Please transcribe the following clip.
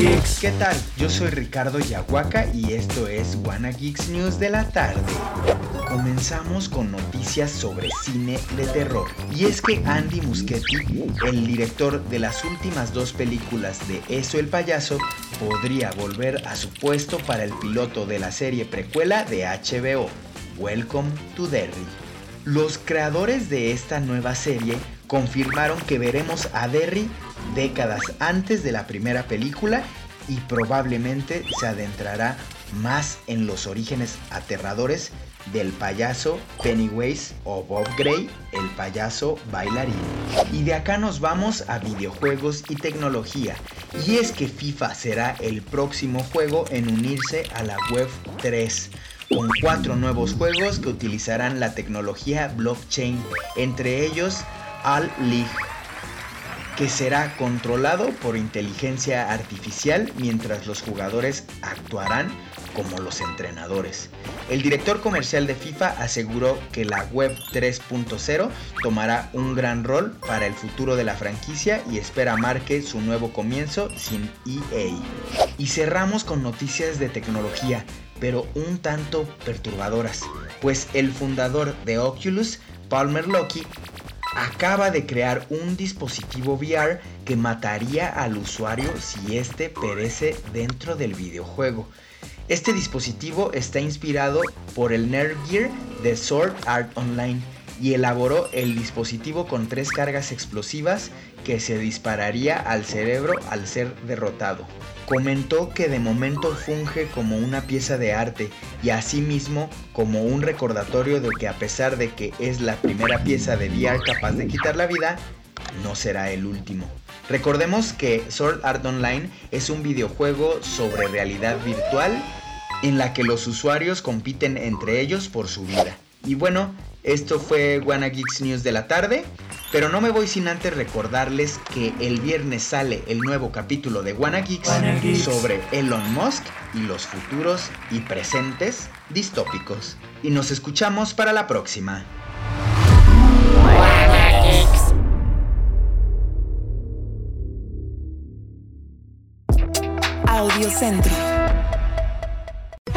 ¿Qué tal? Yo soy Ricardo Yahuaca y esto es Wanna Geeks News de la tarde. Comenzamos con noticias sobre cine de terror. Y es que Andy Muschietti, el director de las últimas dos películas de Eso el payaso, podría volver a su puesto para el piloto de la serie precuela de HBO, Welcome to Derry. Los creadores de esta nueva serie confirmaron que veremos a Derry décadas antes de la primera película y probablemente se adentrará más en los orígenes aterradores del payaso Pennywise o Bob Gray, el payaso bailarín. Y de acá nos vamos a videojuegos y tecnología. Y es que FIFA será el próximo juego en unirse a la Web 3 con cuatro nuevos juegos que utilizarán la tecnología blockchain, entre ellos Al League, que será controlado por inteligencia artificial mientras los jugadores actuarán como los entrenadores. El director comercial de FIFA aseguró que la Web 3.0 tomará un gran rol para el futuro de la franquicia y espera marque su nuevo comienzo sin EA. Y cerramos con noticias de tecnología, pero un tanto perturbadoras, pues el fundador de Oculus, Palmer Luckey, acaba de crear un dispositivo VR que mataría al usuario si éste perece dentro del videojuego. Este dispositivo está inspirado por el Gear de Sword Art Online y elaboró el dispositivo con tres cargas explosivas que se dispararía al cerebro al ser derrotado. Comentó que de momento funge como una pieza de arte y asimismo como un recordatorio de que a pesar de que es la primera pieza de VR capaz de quitar la vida, no será el último. Recordemos que Sword Art Online es un videojuego sobre realidad virtual en la que los usuarios compiten entre ellos por su vida. Y bueno, esto fue Wanna Geeks News de la tarde. Pero no me voy sin antes recordarles que el viernes sale el nuevo capítulo de Wanna Geeks, sobre Elon Musk y los futuros y presentes distópicos. Y nos escuchamos para la próxima. Audio Centro.